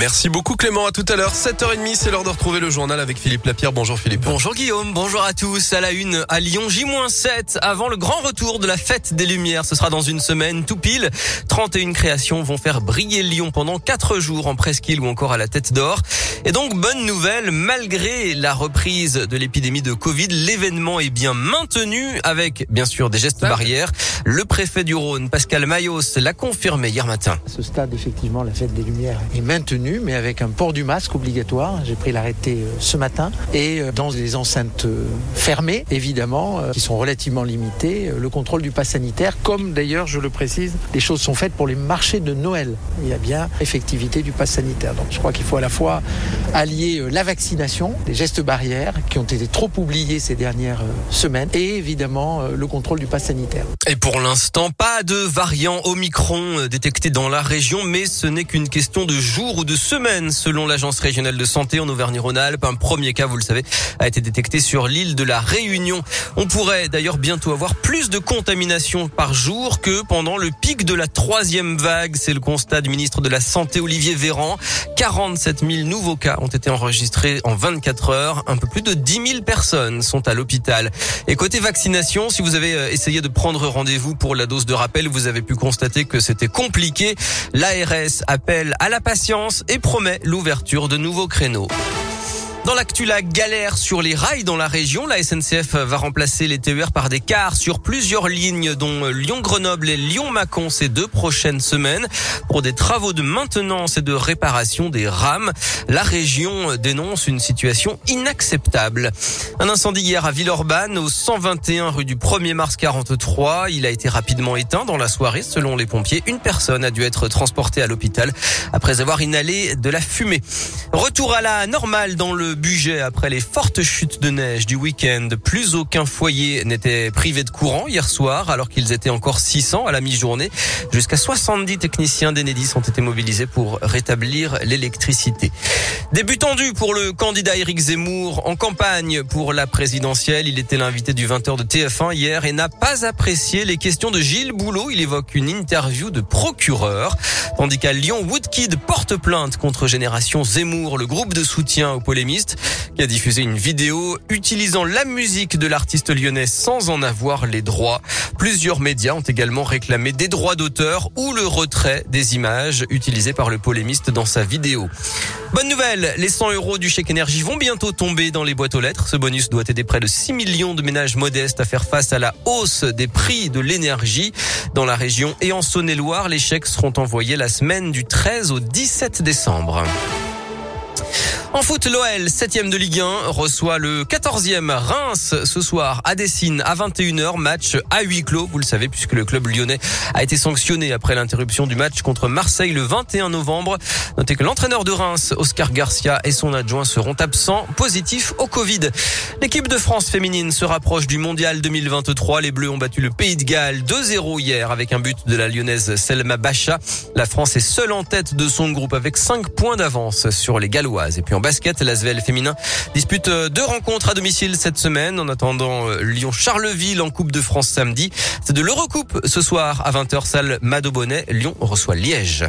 Merci beaucoup Clément, à tout à l'heure. 7h30, c'est l'heure de retrouver le journal avec Philippe Lapierre. Bonjour Philippe. Bonjour Guillaume, bonjour à tous. À la une, à Lyon, J-7, avant le grand retour de la fête des Lumières. Ce sera dans une semaine, tout pile. 31 créations vont faire briller Lyon pendant 4 jours en presqu'île ou encore à la tête d'or. Et donc, bonne nouvelle, malgré la reprise de l'épidémie de Covid, l'événement est bien maintenu avec, bien sûr, des gestes barrières. Le préfet du Rhône, Pascal Mayos, l'a confirmé hier matin. À ce stade, effectivement, la fête des Lumières est maintenue mais avec un port du masque obligatoire. J'ai pris l'arrêté euh, ce matin. Et euh, dans les enceintes euh, fermées, évidemment, qui sont relativement limitées, le contrôle du pass sanitaire, comme d'ailleurs, je le précise, les choses sont faites pour les marchés de Noël. Il y a bien effectivité du pass sanitaire. Donc je crois qu'il faut à la fois allier la vaccination, les gestes barrières qui ont été trop oubliés ces dernières semaines, et évidemment le contrôle du pass sanitaire. Et pour l'instant, pas de variant Omicron détecté dans la région, mais ce n'est qu'une question de jours ou de semaine, selon l'Agence régionale de santé en Auvergne-Rhône-Alpes. Un premier cas, vous le savez, a été détecté sur l'île de la Réunion. On pourrait d'ailleurs bientôt avoir plus de contamination par jour que pendant le pic de la troisième vague. C'est le constat du ministre de la Santé, Olivier Véran. 47 000 nouveaux cas ont été enregistrés en 24 heures. Un peu plus de 10 000 personnes sont à l'hôpital. Et côté vaccination, si vous avez euh, essayé de prendre rendez-vous pour la dose de rappel, vous avez pu constater que c'était compliqué. L'ARS appelle à la patience et promet l'ouverture de nouveaux créneaux. Dans l'actu, la galère sur les rails dans la région. La SNCF va remplacer les TER par des cars sur plusieurs lignes, dont Lyon-Grenoble et Lyon-Mâcon ces deux prochaines semaines pour des travaux de maintenance et de réparation des rames. La région dénonce une situation inacceptable. Un incendie hier à Villeurbanne, au 121 rue du 1er mars 43. Il a été rapidement éteint dans la soirée. Selon les pompiers, une personne a dû être transportée à l'hôpital après avoir inhalé de la fumée. Retour à la normale dans le budget après les fortes chutes de neige du week-end. Plus aucun foyer n'était privé de courant hier soir alors qu'ils étaient encore 600 à la mi-journée. Jusqu'à 70 techniciens d'Enedis ont été mobilisés pour rétablir l'électricité. Début tendu pour le candidat Éric Zemmour en campagne pour la présidentielle. Il était l'invité du 20h de TF1 hier et n'a pas apprécié les questions de Gilles Boulot. Il évoque une interview de procureur. Tandis qu'à Lyon, Woodkid porte plainte contre Génération Zemmour, le groupe de soutien aux polémistes qui a diffusé une vidéo utilisant la musique de l'artiste lyonnais sans en avoir les droits. Plusieurs médias ont également réclamé des droits d'auteur ou le retrait des images utilisées par le polémiste dans sa vidéo. Bonne nouvelle, les 100 euros du chèque énergie vont bientôt tomber dans les boîtes aux lettres. Ce bonus doit aider près de 6 millions de ménages modestes à faire face à la hausse des prix de l'énergie. Dans la région et en Saône-et-Loire, les chèques seront envoyés la semaine du 13 au 17 décembre. En foot, l'OL, 7 de Ligue 1, reçoit le 14e Reims ce soir à Dessine à 21h. Match à huis clos, vous le savez, puisque le club lyonnais a été sanctionné après l'interruption du match contre Marseille le 21 novembre. Notez que l'entraîneur de Reims, Oscar Garcia, et son adjoint seront absents, positifs au Covid. L'équipe de France féminine se rapproche du mondial 2023. Les Bleus ont battu le Pays de Galles 2-0 hier avec un but de la lyonnaise Selma Bacha. La France est seule en tête de son groupe avec 5 points d'avance sur les Et puis en basket, l'Asvel féminin dispute euh, deux rencontres à domicile cette semaine en attendant euh, Lyon-Charleville en Coupe de France samedi. C'est de l'Eurocoupe ce soir à 20h salle Madobonnet. Lyon reçoit Liège.